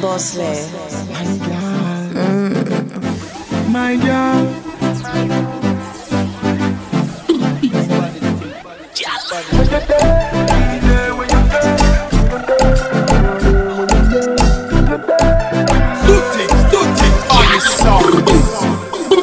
Bosley. My girl. Mm. My girl.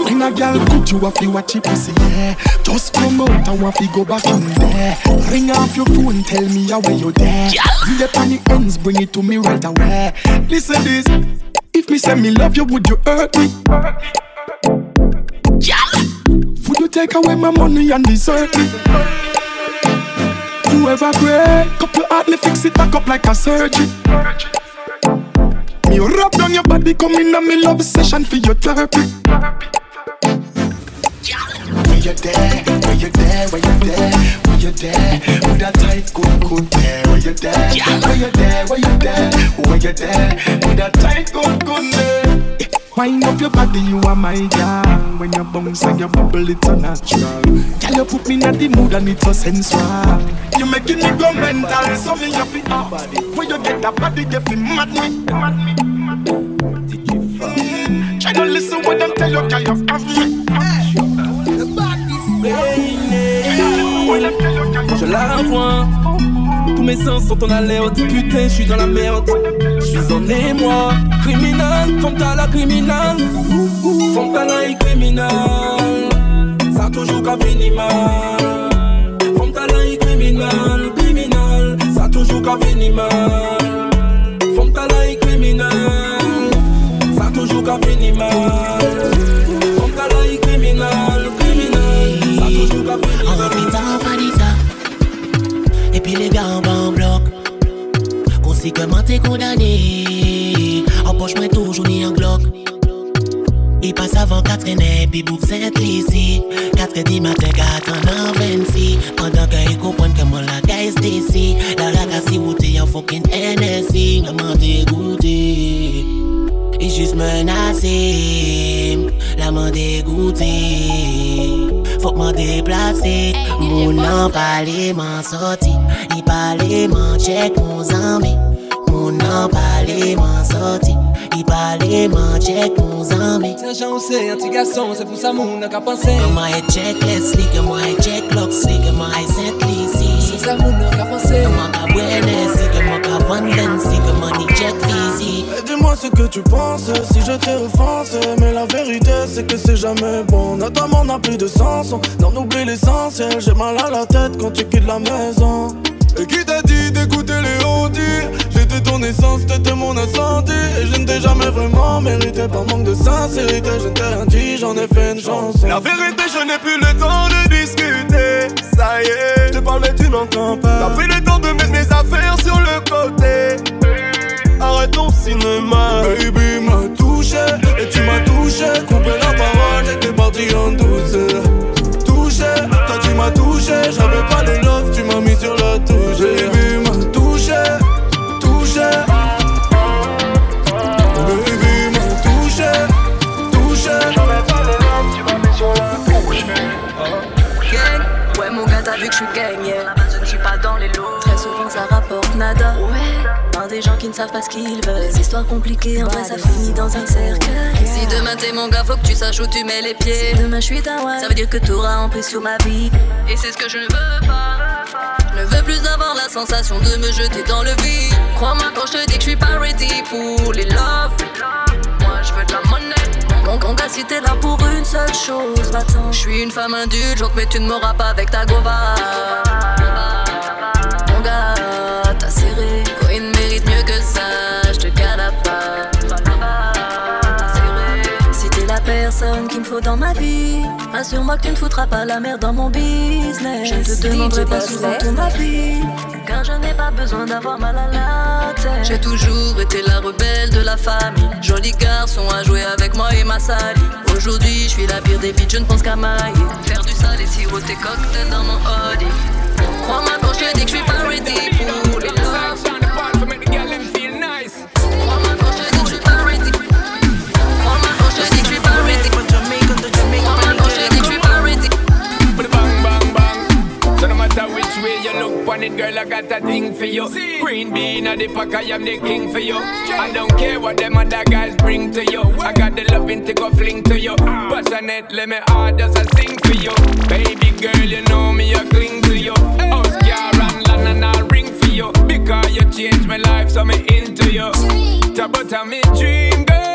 When a girl cook you up, you watch it pussy, yeah just come out, I want to go back in there. Ring off your phone, tell me how where you're there. You the the ends, bring it to me right away. Listen this, if me say me love you, would you hurt me? Would you take away my money and desert me? You ever break up your heart, me fix it back up like a surgery. Me rub down your body, come in on me love session for your therapy. When you there, when you there, when you there, when you there, with that tight good good there, when you there, when you there, when you there, when you there, with that tight good good there. Wind up your body, you are my girl. When you bounce and you bubble, it's a natural. Girl, you put me in the mood and it's a sensual. You making me go mental, so me up it up. When you get that body, you feel mad me, mad me. Mm, Try to listen when them tell you, girl, you have me. Je la revois. Tous mes sens sont en alerte. Putain, je suis dans la merde. Je suis en émoi. Criminel, Fontana criminel. Fontana est criminel. Ça toujours qu'à finir mal. Fontana est criminel. Criminel. Ça toujours qu'à finir mal. Fontana est criminel. Ça toujours qu'à finir mal. Puis les gars en bas en bloc Conséquemment t'es condamné. En poche moi toujours ni un Glock Il passe avant 4 années Puis bouffe cette lycée 4 du matin 4 en 26 Pendant qu'il comprenne que moi la guys d'ici La ragazzi où t'es en fucking NSC Maman dégoûté Et juste menacé La main dégoûtée Faut que m'en déplacer Mon nom parler m'en sorti Il parlait m'en check mon zambé Mon nom parler m'en sorti Il parlait m'en check mon zambé Tiens, j'en sais, un petit garçon, c'est pour ça mon n'a qu'à penser. Est checklist Lick Comment est checklock Slick Comment est saint Qu'à buenos Si qu'à one Si ni check easy. Et Dis-moi ce que tu penses si je t'ai offensé Mais la vérité c'est que c'est jamais bon. Notre amour n'a plus de sens On en oublie l'essentiel. J'ai mal à la tête quand tu quittes la maison Et qui t'a dit d'écouter les ondits? J'étais ton essence, t'étais mon incendie. Et je ne t'ai jamais vraiment mérité Par manque de sincérité. Je t'ai rien dit J'en ai fait une chanson. La vérité je n'ai plus le temps de discuter. Ça y est, je te parle mais tu n'entends pas. T'as pris le temps de mettre mes affaires sur le côté. Arrête ton cinéma. Baby m'a touché. Et tu m'as touché. Coupé la parole J'étais parti en douceur m'as touché J'avais pas les love Tu m'as mis sur la touche. Baby m'a touché Touché Baby m'a touché Touché. J'avais pas les love Tu m'as mis sur la touche. Ouais mon gars t'as vu que je suis gang des gens qui ne savent pas ce qu'ils veulent. Les histoires compliquées en vrai ça finit dans un cercueil. Si demain t'es mon gars faut que tu saches où tu mets les pieds. Si demain je suis ta ouais Ça veut dire que t'auras emprise sur ma vie. Et c'est ce que je ne veux pas. Je ne veux plus avoir la sensation de me jeter dans le vide. Crois-moi quand je te dis que je suis pas ready pour les love Moi je veux de la monnaie. Mon mon gars, si t'es là pour une seule chose, va-t'en. Je suis une femme indulgente, mais tu ne m'auras pas avec ta gova. Mon gars, t'as serré. Si t'es la personne qu'il me faut dans ma vie, assure-moi que tu ne foutras pas la merde dans mon business. Je ne te demanderai pas souvent ton avis, car je n'ai pas besoin d'avoir mal à la tête. J'ai toujours été la rebelle de la famille. Joli garçon à jouer avec moi et ma sali. Aujourd'hui, je suis la pire des bites, je ne pense qu'à mailler. Faire du sale et siroter cocktail dans mon Audi. Crois-moi quand je te dis que je suis pas ready pour girl, I got a thing for you. Queen bee in the pack, I am the king for you. I don't care what them other guys bring to you. I got the loving to go fling to you. Passionate, let me hard as I sing for you. Baby girl, you know me, I cling to you. Oscar and land and I'll ring for you. Because you changed my life, so me into you. About me dream, girl.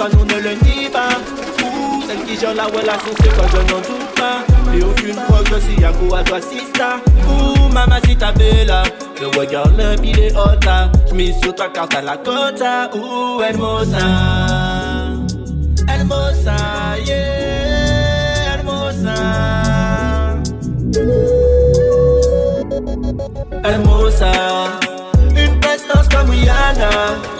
Toi, nous ne le nie pas. Ouh, Celle qui gère la relation, c'est quoi, je n'en doute pas. Et aucune fois je suis à quoi à toi, sista Ouh, mamacita bella Je regarde le billet haute là J'mise sur ta carte à la cota Ouh, hermosa Hermosa, yeah. Hermosa Hermosa Une prestance comme Rihanna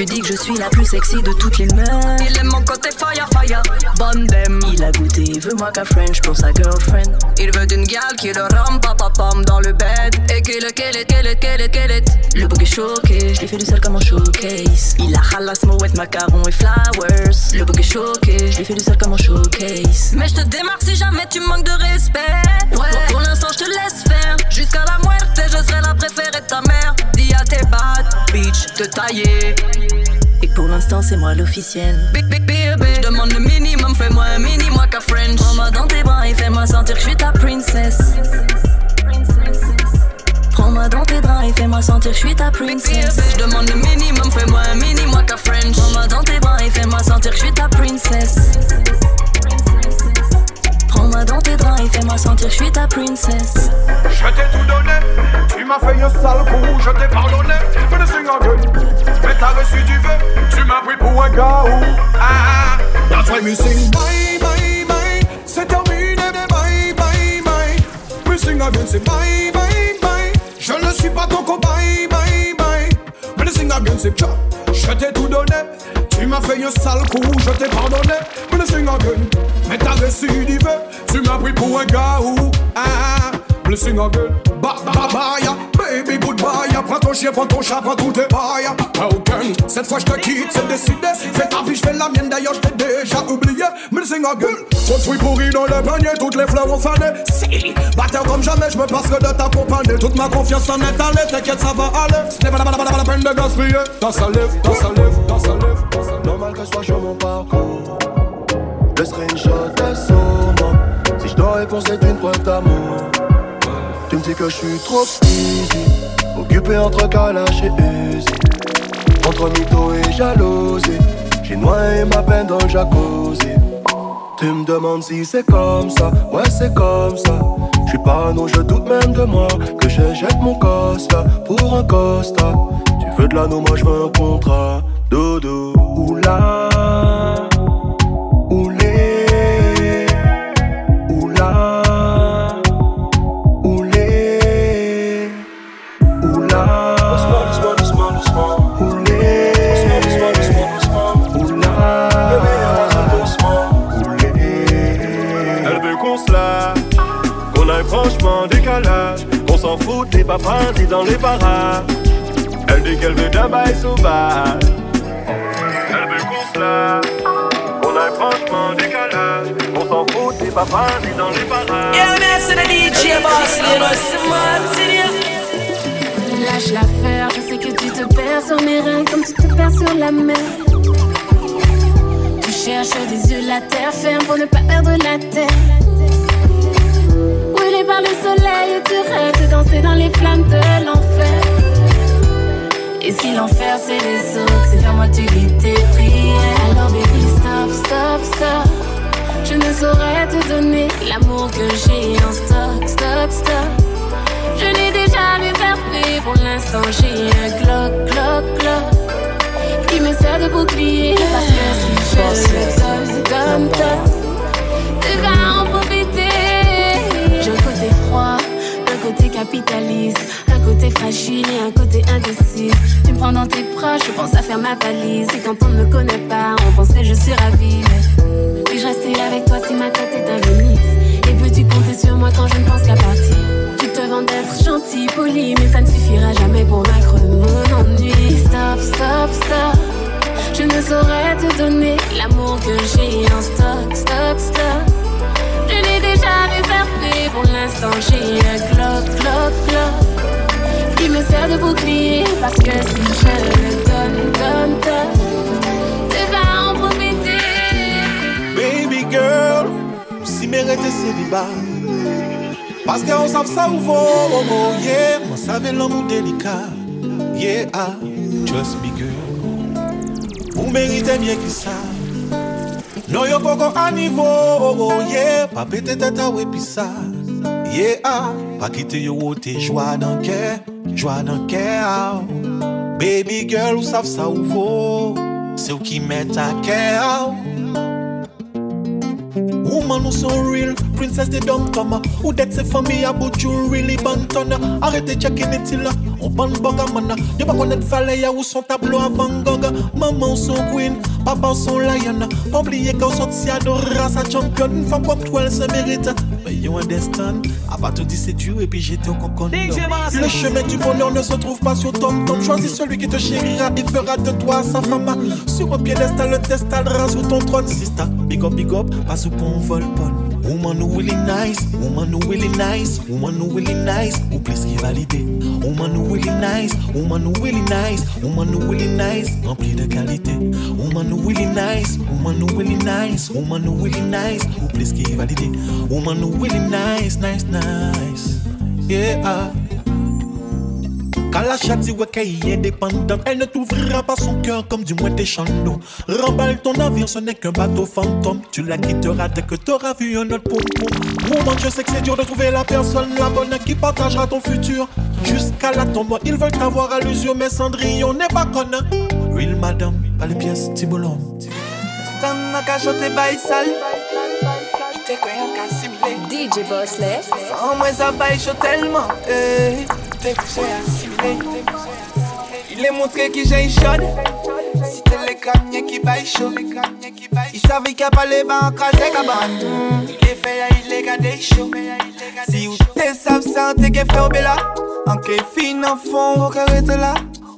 Tu dis que je suis la plus sexy de toutes les meufs. Il aime mon côté fire fire, bonne dem. Il a goûté, il veut moi qu'à French pour sa girlfriend. Il veut d'une gal qui le rame papa pam dans le bed. Et qu'il le qu'elle est, qu'elle est. Le bouc est choqué, je l'ai fait du sel comme un showcase. Il a halas, mouette, macarons et flowers. Le bouc est choqué, je l'ai fait du sel comme un showcase. Mais je te démarque si jamais tu manques de respect. Ouais, pour, pour l'instant je te laisse faire. Jusqu'à la muerte, je serai la préférée de ta mère. Tes bad bitch de tailler. Et pour l'instant, c'est moi l'officiel. Big, big, big, Je demande le minimum, fais-moi un mini, moi qu'à French. Prends-moi dans tes bras et fais-moi sentir que je suis ta princesse. Prends-moi dans tes bras et fais-moi sentir que je suis ta princesse. Je demande le minimum, fais-moi un mini, moi qu'à French. Prends-moi dans tes bras et fais-moi sentir que je suis ta princesse. Prends-moi dans tes draps et fais-moi sentir que je suis ta princesse. Je t'ai tout donné, tu m'as fait un sale coup, je t'ai pardonné, fais le again. Mais t'as reçu du vœu, tu m'as pris pour un gars ou ah, that's why me sing bye bye bye, c'est terminé, bye bye bye. Me sing again, c'est bye bye bye, je ne suis pas ton cobaye, bye bye. Me sing again, c'est je t'ai tout donné, m'as fait un sale coup, je t'ai pardonné. Mais le again, mais t'as récidivé. Tu m'as pris pour un gars ou. Ah, ah, ah. Again. Ba ba ba ya, baby goodbye. Prends ton chien, prends ton chat, prends tout tes cette fois je te quitte, c'est décidé. Fais ta vie, je fais la mienne. D'ailleurs, je t'ai déjà oublié. Me sing again. Dans le panier, toutes les fleurs ont fané. Si, batteur comme jamais, je me passerai de t'accompagner. Toute ma confiance en est allée, t'inquiète, ça va aller. Ce n'est pas la, peine de gaspiller. Dans sa lèvre, dans sa lèvre, dans sa lèvre. Normal que sois sur mon parcours. Le screenshot est moi. Si je dois c'est une preuve d'amour. Tu me dis que je suis trop easy. Occupé entre Kalash et Uzi. Entre mytho et jalousie. J'ai noyé ma peine dans le jacuzzi. Tu me demandes si c'est comme ça. Ouais, c'est comme ça. Je suis pas non, je doute même de moi. Que je jette mon costa pour un costa. Tu veux de l'anneau, moi je veux un contrat. Dodo. Oula. Si l'enfer c'est les autres, c'est vers moi tu lis tes prières. Alors baby, stop, stop, stop. Je ne saurais te donner l'amour que j'ai en stock, stop, stop. Je n'ai déjà vu faire pour l'instant j'ai un glock, glock, glock. Qui me sert de bouclier, parce que si je le donne, donne, donne, tu vas en profiter. J'ai un côté froid, un côté capitaliste, côté fragile et un côté indécis. Tu me prends dans tes proches, je pense à faire ma valise. Et quand on ne me connaît pas, on pense que je suis ravie. Puis-je rester avec toi si ma tête est à Venise? Et peux-tu compter sur moi quand je ne pense qu'à partir? Tu te vends d'être gentil, poli, mais ça ne suffira jamais pour vaincre mon ennui. Stop, stop, stop. Je ne saurais te donner l'amour que j'ai en stock, stock, stock. Je l'ai déjà réservé pour l'instant. J'ai un glock, glock, glock qui me sert de bouclier parce que si je donne, donne, donne, en profiter. Baby girl, si mérite célibat. Parce qu'on savent ça ou vaut, oh, oh, yeah. Moi, savais l'amour délicat. Yeah, ah, trust me, girl. Vous méritez bien que ça. Non, pas encore à niveau, oh, oh, yeah. Pas péter à ouais, pis ça. Yeah, ah, pas quitter yo, oh, t'es joie dans le cœur, dans le cœur. ah. Baby girl, vous savez ça ou vaut? C'est où qui met ta cœur? Woman who so real, princess de dom toma Ou det se fami a bout you really bantona Arrête checking it là, on ban boga mana. Yo pa connaître valet ya ou son tableau à Van Gogh? Maman ou son queen, papa ou son lion. Pas oublier qu'on sorti à de race à champion comme toi elle se mérite Yo un destin, à pas tout dit c'est Dieu et puis j'étais au cocon Le chemin du bonheur ne se trouve pas sur tom tom. Choisis celui qui te chérira, il fera de toi sa femme. Sur un piédestal, le testaldra sous ton trône. Sista, big up, big up, pas sous pont vol pon Woman who really nice, woman who really nice, woman who really nice, ou plus qui validé. Woman who really nice, woman who really nice, woman who really nice, rempli de qualité. Woman who really nice, woman who really nice, woman who really nice, ou plus qui validé. Woman who really nice, nice, nice. Yeah. Quand la chatte dit ouais qu'elle est indépendante, elle ne t'ouvrira pas son cœur comme du moins tes chandos. Remballe ton avion, ce n'est qu'un bateau fantôme. Tu la quitteras dès que t'auras vu un autre pompon. Woman, je sais que c'est dur de trouver la personne, la bonne qui partagera ton futur. Jusqu'à la tombe, ils veulent t'avoir à l'usure, mais Cendrillon n'est pas conne. Real madame, pas les pièces, Tibolon. T'en as qu'à chanter bail sale. Il t'est quoi qu'à simuler. DJ Bossley. Sans moi, ça bail chaud tellement. Eh, t'es poussé à simuler. Il est montré qui j'ai chaude. Si t'es les camions qui baillent chaud. Il savait qu'il n'y a pas les bancs en crasé cabane. Il est fait, il est gardé chaud. Si vous t'es savent ça, t'es qu'à faire bella. En qu'est fin en fond, vous carrez là.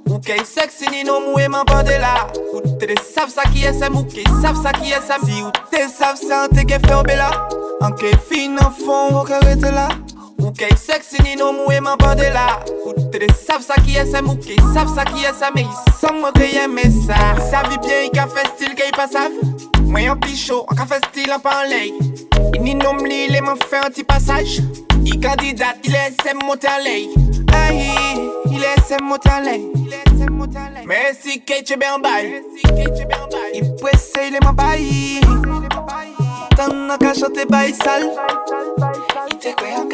Ou qu'est sexy ni non moué m'en bande là. Ou t'es savent ça qui est ça, ou qu'est savent ça qui est ça. Si vous t'es savent ça, t'es qu'à faire bella. En qu'est fin en fond, vous carrez là. Ou qu'est sexy ni non moué m'en bande là. Ou t'es savent ça qui est ça, ou qu'est savent ça qui est ça. Mais ils sont moi que aimé ça. Ils savent bien, ils fait style qu'ils pas savent. Moi en pichot, en fait style en parler. Il n'y nomme li, il m'a fait un petit passage. Il candidate, il est SM monté en lait. Aïe, il est SM monté en lait. Mais si Kate est bien en bail. Il presse, il est m'en bail. T'en as qu'à chanter bail sale. Il te.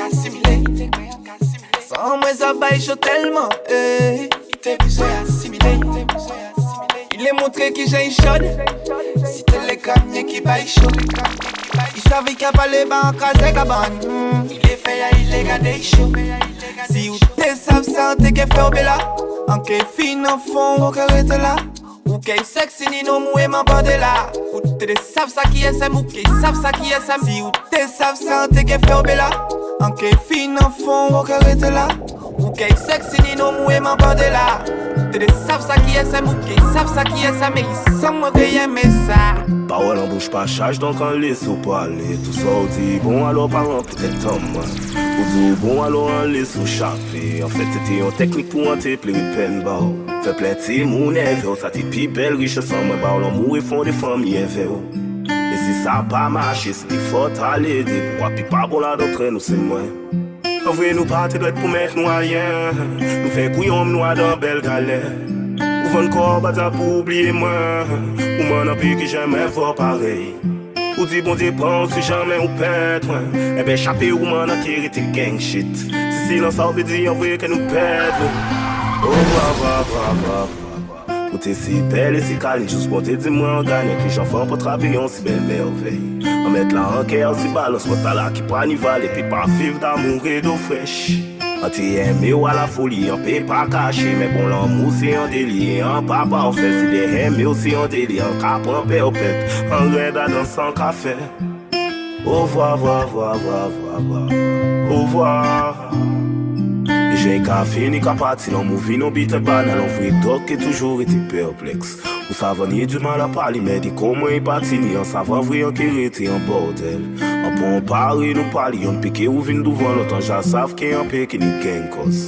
Sans moi ça chaud tellement. eh. Il te à est montré qui j'ai chaude. Si t'es les camions qui baillent chaud. Il savait qu'il n'y a pas les bancs en crasé cabane. Il est fait, il est gardé chaud. Si vous t'es savent ça, t'es qu'à faire bella. En qu'est fin en fond, au carré là. Moukè yi seksi ni nou mou e man bande la Foute te de sav sa ki esè, moukè yi sav sa ki esè Si ou te sav sa, an te ge fè oube la Anke fin an fon, wakare te la Moukè yi seksi ni nou mou e man bande la Te de sav sa ki e sa mouke, sav sa ki e sa me yi San mwen reye me sa. Parol an bouche pa chache, donk an lese ou pale Tout sa ou di bon alo paran pite tam Ou di bon alo an lese ou chape. En fèt se te yon teknik pou an te ple wipen ba ou. Fè ple te moun eve ou sa te pi bel riche san mwen ba ou. Lan mou e fon de fam yeve ou. E si sa pa mache, se li fote ale de Pou api pa bon la do tren ou se mwen. An vre nou pati dwet pou met nou ayen Nou fe kouyom nou adan bel gale. Ou ven kor bata pou oubliye mwen. Ou man api ki jamen vwa parey. Ou di bon di pran si jamen ou pet mwen. Ebe chapi ou man akiri te gang shit. Si silan sa ou ve di an vre ke nou pet mwen. Oh vwa vwa vwa vwa vwa. Ou te si bel e si kal, jous pou te di mwen gane Ki jan fan pou trabi yon si bel mervey En mettre la en cœur si balance Moi t'as là qui prend nival Et puis pas vivre d'amour et d'eau fraîche. An te eme ou a la foli, an pe pa kache Men bon l'amour c'est un délire, an pa parfait Si de eme ou c'est un délire, an ka pran perpète An reda dans son café. Au revoir, voir, voir, voir, voir, Au revoir J'ai qu'à fini qu'à partir en movie, non bite banal On vrai talk qui toujours été perplexe Ou savan ye du mal a pali men di koman yi pati ni An savan vri an kirete an bordel An pou an pari nou pali yon pike ou vin douvan Lotan ja sav ke yon peke ni genkos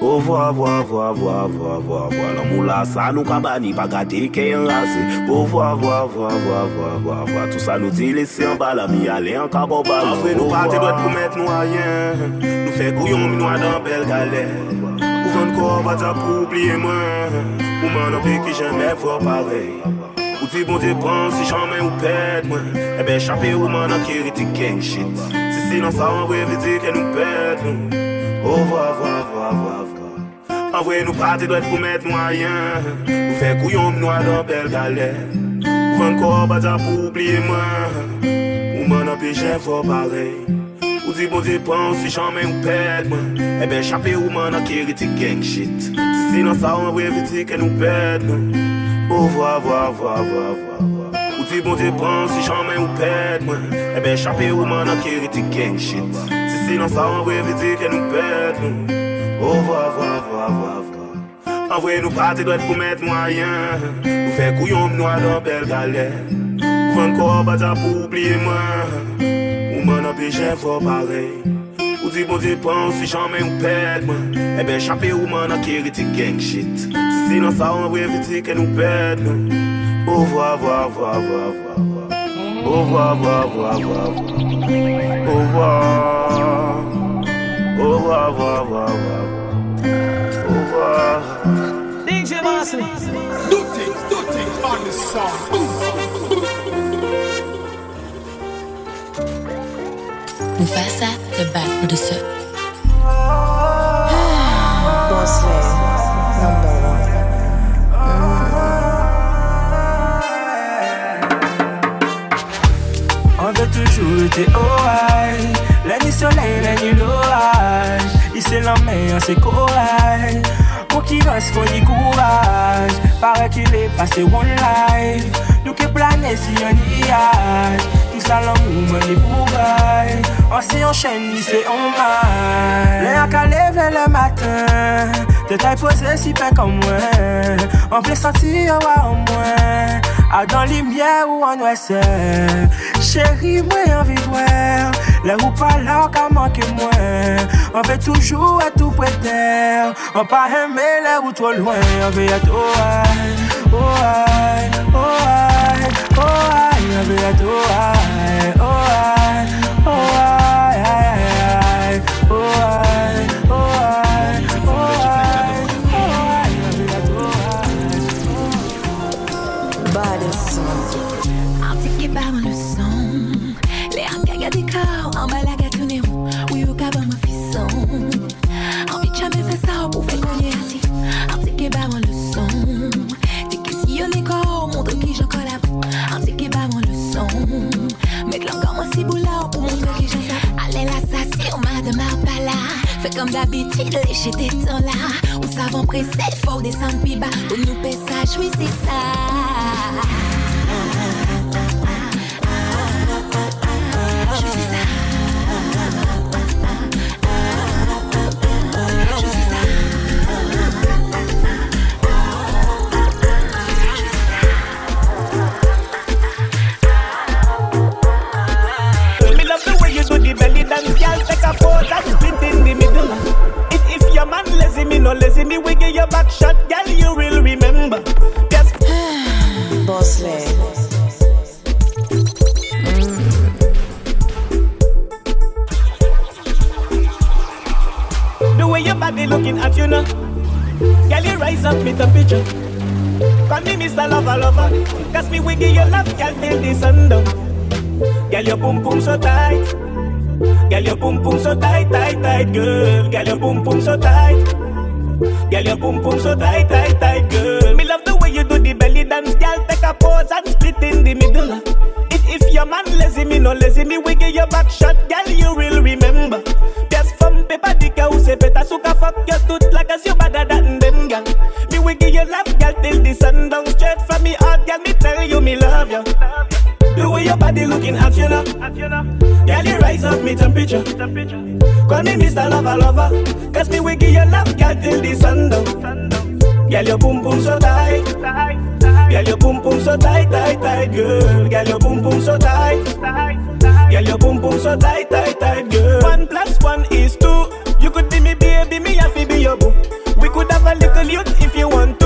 O vwa vwa vwa vwa vwa vwa vwa La mou la sa nou kabani pa gade ke yon rase O vwa vwa vwa vwa vwa vwa vwa Tout sa nou di lese an bala mi ale an kabo balo Afre nou pati dot pou met nou ayen Nou fe kouyon mi nou adan bel galer son kor bata pou oubliye mwen. Ou man anpe ki jenme vwa parey. Ou ti bon te pran si janmen ou ped mwen. Ebe chapi ou man anke riti gang shit. Si sinan sa an vwe viti ke nou ped nou O vwa vwa vwa vwa vwa. An vwe nou pati dwet pou met nou ayen Ou fe kouyon mnou adan bel galen Ou van kor bata pou oubliye mwen. Ou man anpe jenme vwa parey. di bon di pan si chanmen ou ped man Ebe eh chape ou man akiri ti genk shit. Si sinan sa ou an brevi ti ken ou ped man Ou oh, vwa vwa vwa vwa vwa vwa. Ou di bon di pan si chanmen ou eh ped man Ebe chape ou man akiri ti genk shit. Si sinan sa ou an brevi ti ken ou ped man Ou oh, vwa vwa vwa vwa vwa. An vwe nou pati dwet pou met mwayen. Ou fe kouyon mnou adan bel galen Ou ven ko bata pou oubliye man Kampè jè pare Ou di bon di pan si chanmè ou pèd man Ebe chanpè ou man an kere ti genk shit Si sinan sa an vwe viti ke nou pèd man Ou vwa vwa vwa vwa vwa Ou vwa vwa vwa vwa vwa Ou vwa Ou vwa vwa vwa vwa Ou vwa DJ Masley Do things, do things on the song Mufasa, the bad producer. Bosley, number. On veut toujours été high La nuit soleil, la nuit l'orage. Ici la mer, c'est courage Pour qui reste, faut du courage. Paraît qu'il est passé one life. Nous qui planer si on y a Ça l'amour, me dit pour bail On s'y enchaîne, c'est on mal Les qu'à lever le matin. Te taille posé si pas comme moi. On peut sentir ouais, au moins. À dans lumière ou en ouest. Chérie, moi envie de voir Les ou pas là, qu'à manquer moi On veut toujours à tout prêter On pas aimer les ou être oh aïe, oh aïe, Oh, I I you, I do, I, oh, I. D'habitude, lécher tes temps là. On savant pressé, faut descendre plus bas. Pour nous payer ça, c'est ça. Lazy, me we give you back shot, girl, you will remember. Yes. Boss lady. The way your body looking at you now. Girl, you rise up me temperature. Call me Mr. Lover Lover. Cause me we give you love, girl, till the sun down. Girl, your boom boom so tight. Girl, your boom boom so tight, tight, tight, girl. Girl, your boom boom so tight. Girl, your boom boom so tight, tight, tight, girl. Me love the way you do the belly dance, girl. Take a pose and split in the middle. If if your man lazy, me no lazy, me we give you back shot, girl. You will remember. Yes, from paper dick, who say better suka fuck your tooth like as you better than them, girl. Me we give you love, girl, till the sun down straight from me heart, girl. Me tell you me love you. The way your body looking at you now. Girl, you rise up me temperature. Call me Mr. Lover Lover. Cause me we give you love, girl, till the sun down. Girl, your boom boom so tight. Girl, your boom boom so tight, tight, tight, girl. Girl, your boom boom so tight. Girl, your boom boom so tight, tight, tight, girl. One plus one is two. You could be me baby, me have to be your boo. We could have a little youth if you want to.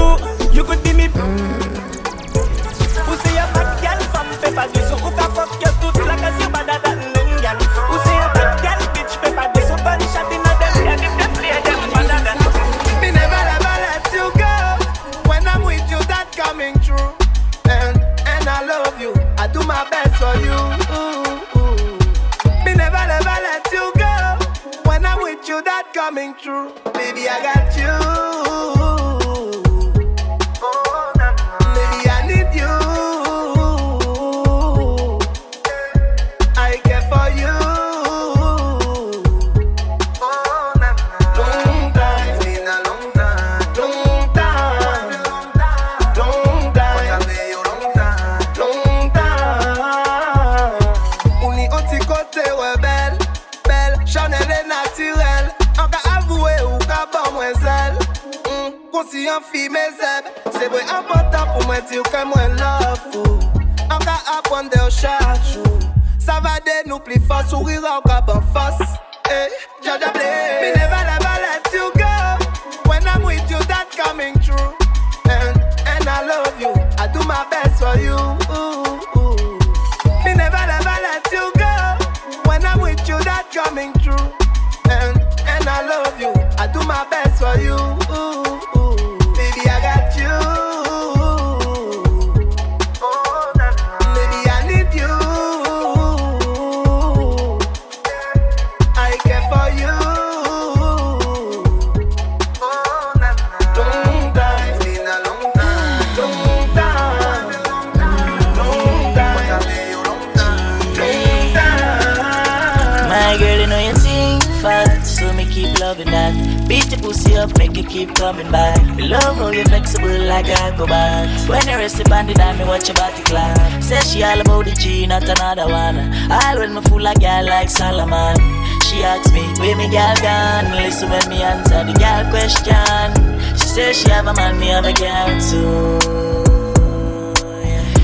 She man, me have a girl too.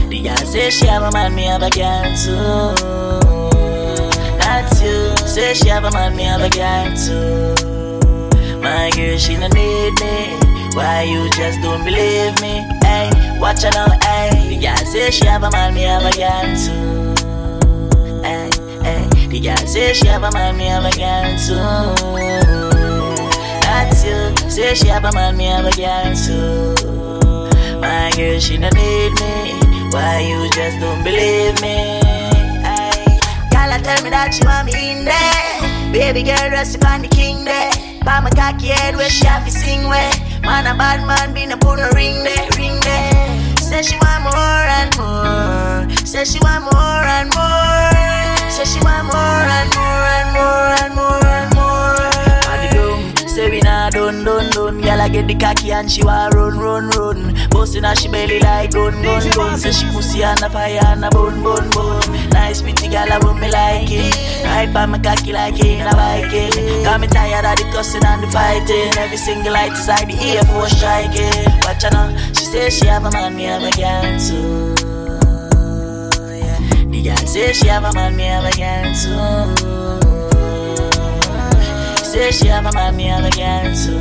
The girl say she have a man, me have a girl too. That's you. Say she have a man, me have a girl too. My girl, she no need me. Why you just don't believe me? Hey, watch her now, hey. The girl say she have a man, me have a girl too. Hey, hey. The girl say she have a man, me have a girl too. That's you. Say she have a man, me have a girl too. My girl, she no need me. Why you just don't believe me? Girl, tell me that you want me in there. Baby girl, rest upon the king there. By my cocky head where she have to sing where. Man, a bad man, be no put a ring there, ring there. Say she want more and more. Say she want more and more. Say she want more and more and more and more and more. And the doom, say we nah done done done. Girl, I get the cocky and she want run run run. Bustin' her she belly like gun gun gun. Say she pussy and a fire and a bun bun bun. Nice pretty girl, I want me like it. Ride by my cocky like in a Viking. Got me tired of the cussing and the fighting. Every single light is like the Air Force striking. Watch her now, she say she have a man, me have a girl too. Yeah. The girl say she have a man, me have a girl too. Say she have a man, me have a girl too.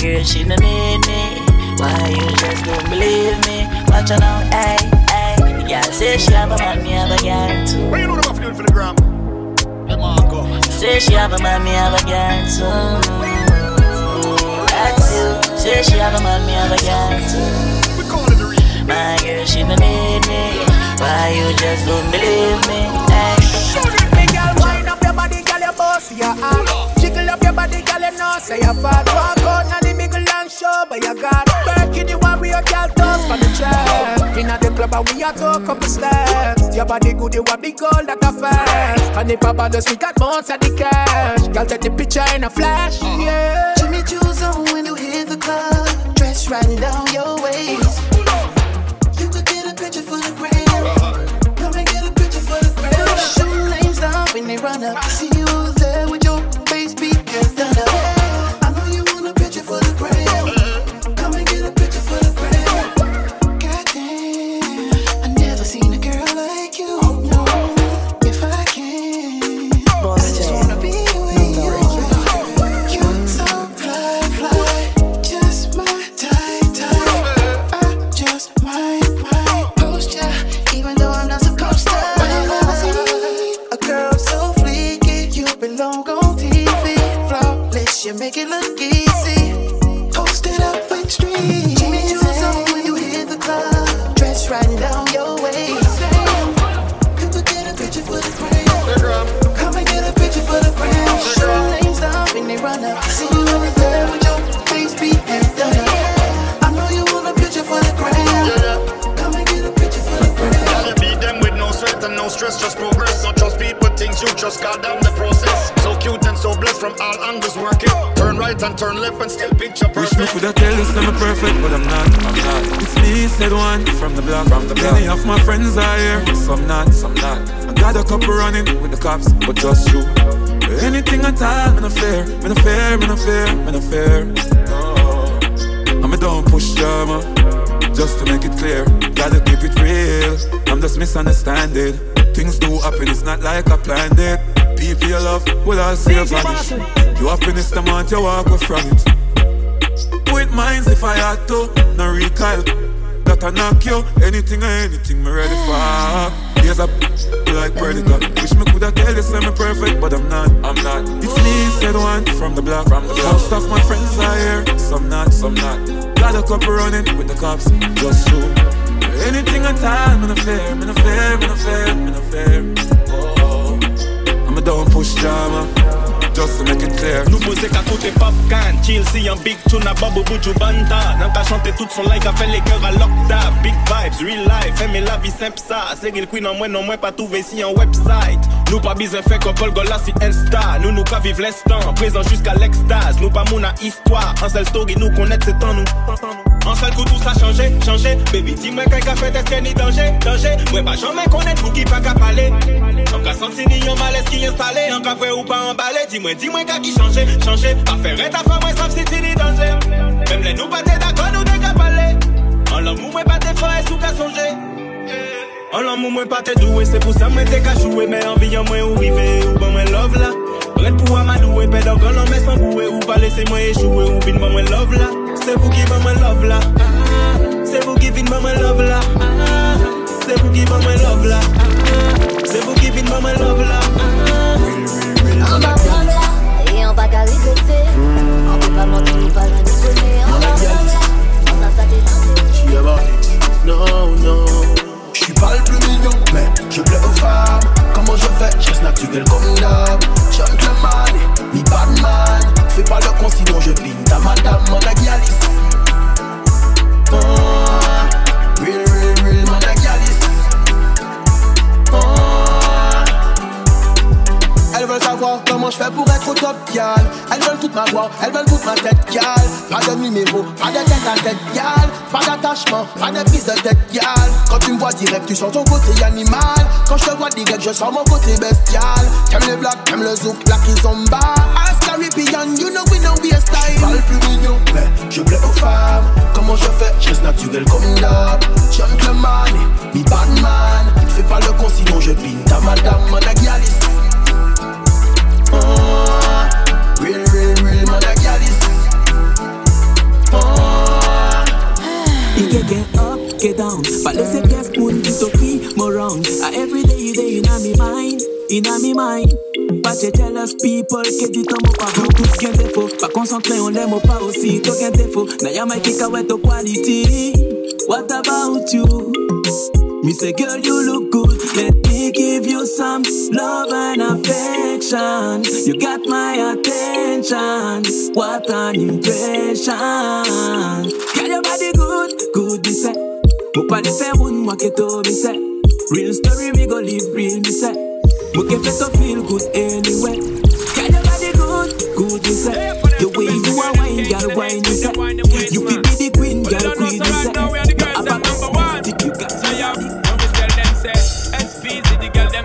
girl, she no need me. Why you just don't believe me? Watch her now, hey. The girl say she have a man, me have a girl too. Where you know the feeling for the gram? The Marco. Say she have a man, me have a girl too. That's you. Say she have a man, me have a girl too. We call it the reason. My girl, she no need me. Why you just don't believe me? Big you boss your arm. Ah. Jiggle up your body, girl, you know say you fat. Walk out now the big and show, but you got Birkin, the warrior, girl, toss for the chest. Inna the club, and we a go couple steps. Your body good, you want big gold like a fast. And if I bother, we got months at the cash. Girl, take the picture in a flash, yeah. Jimmy Choo's on when you hit the club. Dress right down your waist. You could get a picture for the gram. Come and get a picture for the gram. Shoot names down when they run up. See I'm just misunderstanding. Things do happen, it's not like I planned it. People you love will all see you vanish. You happiness the month you walk away from it. With minds if I had to, no recoil. That I knock you, anything or anything, me ready for. Here's a like predator. Wish me coulda tell you I'm perfect, but I'm not. I'm not. It's me, said one from the block. From the block. Most of my friends are here, some not, some not. Got a couple running with the cops, just you. Anything at all, me no fear, me no fear, me no fear. Oh, I'm a don't push drama, just to make it clear. Nou pose ka kote popcan Chill si yon big tune a bobo boujou banda Nan ka chante tout son like a fait les cœurs à lockdown Big vibes, real life, aimer la vie simple ça. C'est qu'il queen en moins non moins pas trouvé si en website. Nous pas besoin fait couple go là si insta Nous nous ka vivre l'instant, présent jusqu'à l'extase. Nous pas mon a histoire, en seule story nous connaître c'est en nous en seul coup tout ça changé, changé. Baby dis-moi qu'un café est-ce qu'il y a danger, danger? Moi pas jamais connaître vous qui pas qu'à parler. En cas senti ni yon malaise qui installé. En cas vrai ou pas emballé Dis-moi, dis-moi qu'à qui changer, changer. Pas faire ta femme, moi sauf si tu ni danger. Même les nous pas t'es d'accord, nous qu'à parler En l'amour, moi pas t'es fort et sous qu'à songer. En l'amour, moi pas t'es doué C'est pour ça, moi t'es qu'à jouer. Mais en moi ou river ou bon moi love là. Prête pour amadouer, pédant quand l'on met sans bouer Ou pas laisser moi échouer ou vine moi love là C'est vous qui m'en love là C'est vous qui vine moi love là C'est vous qui m'en love là C'est vous qui vine moi love là On va comme là et on va qu'à rigoler. On peut pas mentir, on pas déconner. On va comme là, on a pas des Non, non. Je suis pas le plus mignon, mais je plais aux femmes. Comment je fais? Je reste naturel comme d'hab. Gentleman, ni badman. Pas le con, je bine ta madame, mon agialis. Oh, real, real, real. Oh. Elles veulent savoir comment je fais pour être au top, gal. Elles veulent toute ma voix, elles veulent toute ma tête, gal. Pas de numéro, pas de tête à tête, gal. Pas d'attachement, pas de prise de tête, gal. Quand tu me vois direct, tu sens ton côté animal. Quand je te vois direct, je sens mon côté bestial. T'aimes les blagues, t'aimes le zouk, la kizomba. Caribbean, you know we know we are style. Pas le plus mignon, mais je plais aux femmes. Comment je fais Geste naturel comme d'hab. Gentleman, mi Batman. Fais pas le con sinon je pine ta madame, mon agalis. Oh, ah, real, real, real, mon agalis. You ah. get up, get down. But let's get spoon, it's okay, more wrong. Every day you day, you know me mind, you know me mind. But you tell us people que dit ton mot pas bon tout qu'un défaut. Pas concentré, on l'aime pas aussi, tout qu'un défaut. You might kick away to quality. What about you? Me say, girl, you look good. Let me give you some love and affection. You got my attention. What an impression. Girl, your body good, good, me say. Mo pas de faire une, moi que to me say. Real story, we go live real, me say. Mo que fait to feel good anyway. Girl, your body good, good, say. The way you are wine, girl, wine, say. You feel be the queen, girl, queen, me say. No, about you got So yeah, now the girl them say SPZ, the girl them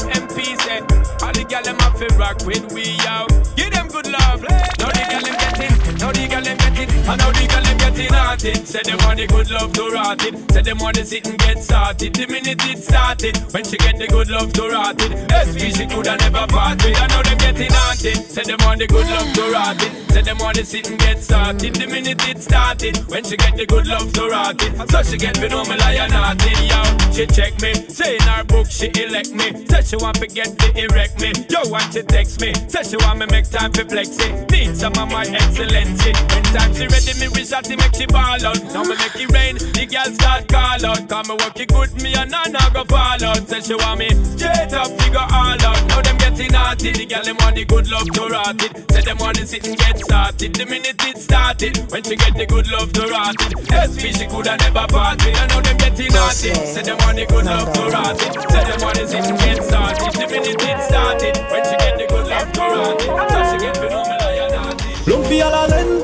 All the girl them have to rock with we out Give them good love Now the girl them getting, now the girl them getting And now the girl getting hearted Say them want the good love to rot it. Say them want to sit and get started. The minute it started When she get the good love to rot it. SP she coulda never part with. And now them getting hearted. Say them want the good love to rot it. Say them want to sit and get started. The minute it started When she get the good love to rot it. So she get me know me lion hearted Yo, she check me Say in her book she elect me. Say she want to get the erect me. Yo, want she text me? Say she want me make time for flexing. Need some of my excellency. When time she ready me she make she ball out. Now me make it rain The girl start call out. Cause me work it good me and I not go fall out. Say she want me straight up figure all out. Now them getting naughty The girl them want the good love to rot it. Say them want to sit and get started. The minute it started When she get the good love to rot it. SP she coulda never part me I know them getting naughty. Say them want the good love to rot it. Say them want to sit and get started. The minute it started When she get the good love to rot it. So she get me know me lion naughty. Longue vie à la reine,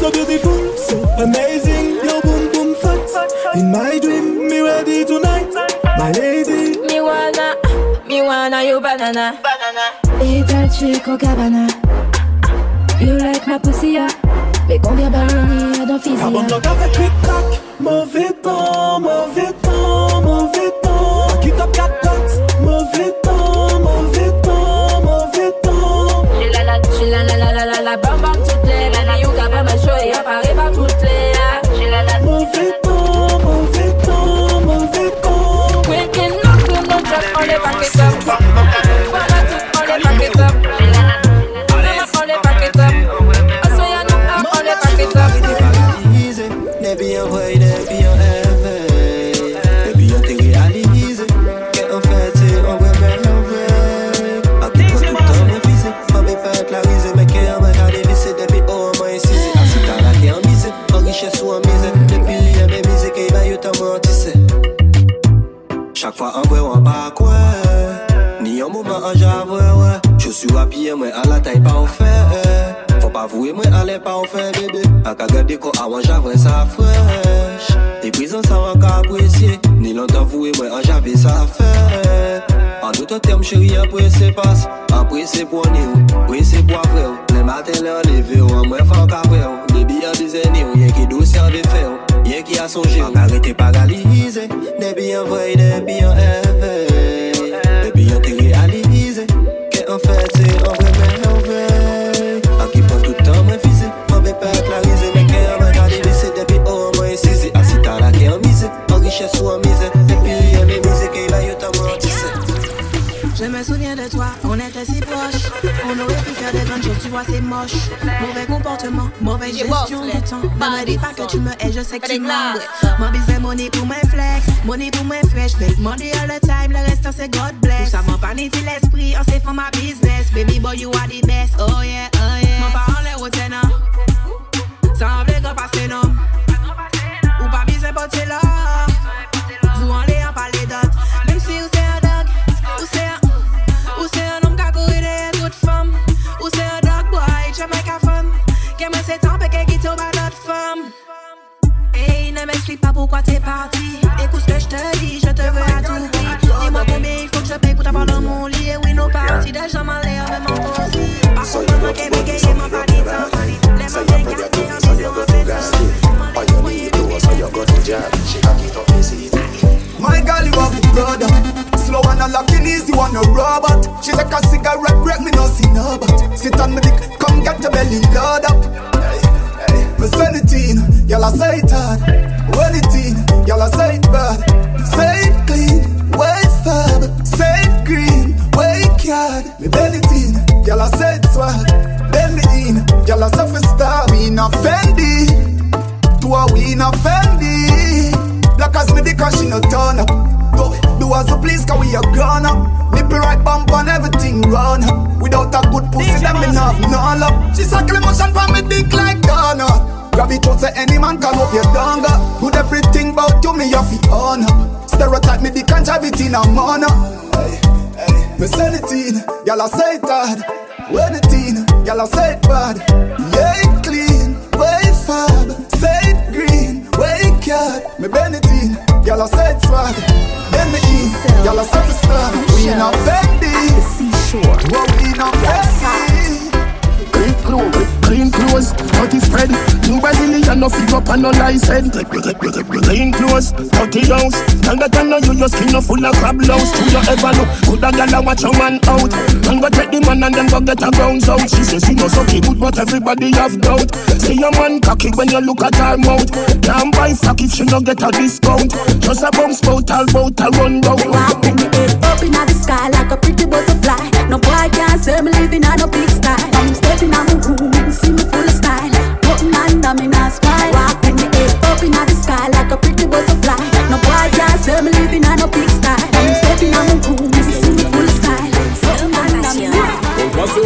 so beautiful, so amazing. Your boom boom fat. In my dream, me ready tonight, my lady. Me wanna, me wanna you banana. Banana. Et Dolce Gabbana. You like my pussy, yeah. Mais combien ballonné dans Ah physique? bon, donc avec clic clac. Mauvais temps, mauvais temps, mauvais temps. Qui top 4 dots. Mauvais temps, mauvais temps, mauvais temps. J'ai la la, j'ai la la la la la la bam bam free. ko awan javre sa frech E prizon sa wan ka apresye. Ni lontan vou e mwen an jave sa fet An doutan tem cheri aprese pas Aprese pou ane ou, aprese pou avre ou. Le maten le anleve ou, an mwen fan kavre ou. Debi an dizene ou, yen ki dosyan de fe ou. Yen ki a sonje ou, an karete paralize Debi an vre, debi an eve. C'est moche. Mauvais comportement, mauvaise gestion du temps. Ne me dis pas que tu me hais, je sais que tu m'en Mon business, money pour mes flex, money pour mes fresh. Make money all the time, le reste c'est God bless. Tout ça m'a pas ni l'esprit, on sait for my business. Baby boy, you are the best, oh yeah, oh yeah. Mon parent les routes, non. Semble que passer non. Ou pas besoin pour là. Parti Écoute ce que je te dis, je te veux à tout prix Dis-moi combien il faut que je paye pour t'avoir dans mon lit Et oui, nos parties de gens en l'air, même en aussi Par contre, moi qui ai bégayé, m'a pas dit tant Les mains bien gardées, en disant My girl, you have the product. Slow and a locking easy, want a robot. She take a cigarette break, me no see no but. Sit on me dick, come get your belly load up. Hey, hey. Me sell it in, girl I say it hard. Well it in, Y'all I say it bad, say it clean, way fab, say it green, way card. Me Benetton, y'all I say it swag, bend me in. Y'all I say star, we not Fendi, to a we not Fendi. Black as me the cause she no turn up. Do, do as you please, cause we are grown up. Nipple right bump on everything run up. Without a good pussy, them me not no love. She suckle emotion for me dick like Ghana. Grab it out, say any man can up your donga. Put everything about you, me off it on up. Stereotype me the contribute in a manner. Hey, hey. Me send it in, y'all say it hard. When it in, y'all say it bad. And no lice head. Clean clothes, dirty house. Tell that I know you, your skin no full of crab louse. Do you ever look good a gal watch a man out? Man go take the man and then go get a bounce out. She say she no sucky good, but everybody have doubt. Say your man cocky when you look at her mouth. Can't buy fuck if she no get a discount. Just a bounce bout, all bout a run down. The head up in the sky like a pretty butterfly. No boy can't say me living on a big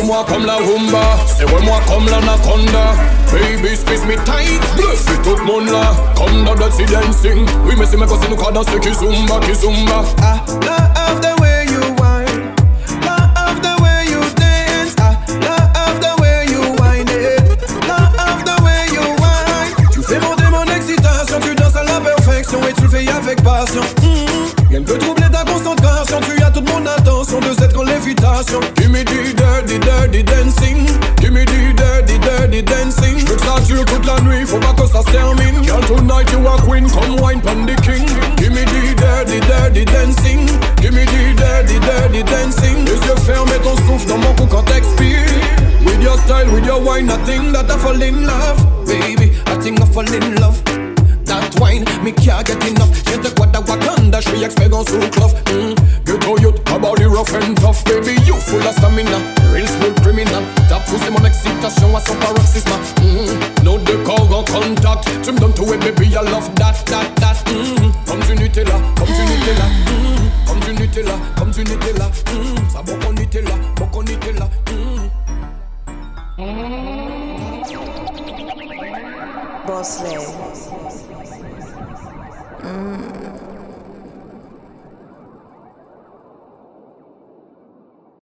Passe-moi comme la rumba, serre-moi comme l'anaconda Baby, squeeze me tight, fais tout le monde là Comme dans Dirty Dancing Oui, mais c'est même quand c'est nous danser qui zumba, qui zumba I ah, love the way nuit, faut pas que ça se termine Girl, tonight you are queen, come wine pon the king. Give me the dirty, dirty dancing. Give me the dirty, dirty dancing. Les yeux fermés, ton souffle dans mon cou quand t'expires With your style, with your wine, I think that I fall in love. Baby, I think I fall in love. That wine, me can't get enough. Je te crois Wakanda, je suis expert sous cloth mm. Get how you a body rough and tough Baby, you full of stamina Real smooth criminal Ta poussé mon excitation à son paroxysme mm. No de corps en contact Tu me donnes tout et baby, I love that, that, that mm. Comme du Nutella, comme du Nutella mm. Comme du Nutella, comme du Nutella mm. Ça bon qu'on Nutella, bon qu'on Nutella Boss Lady. Mm.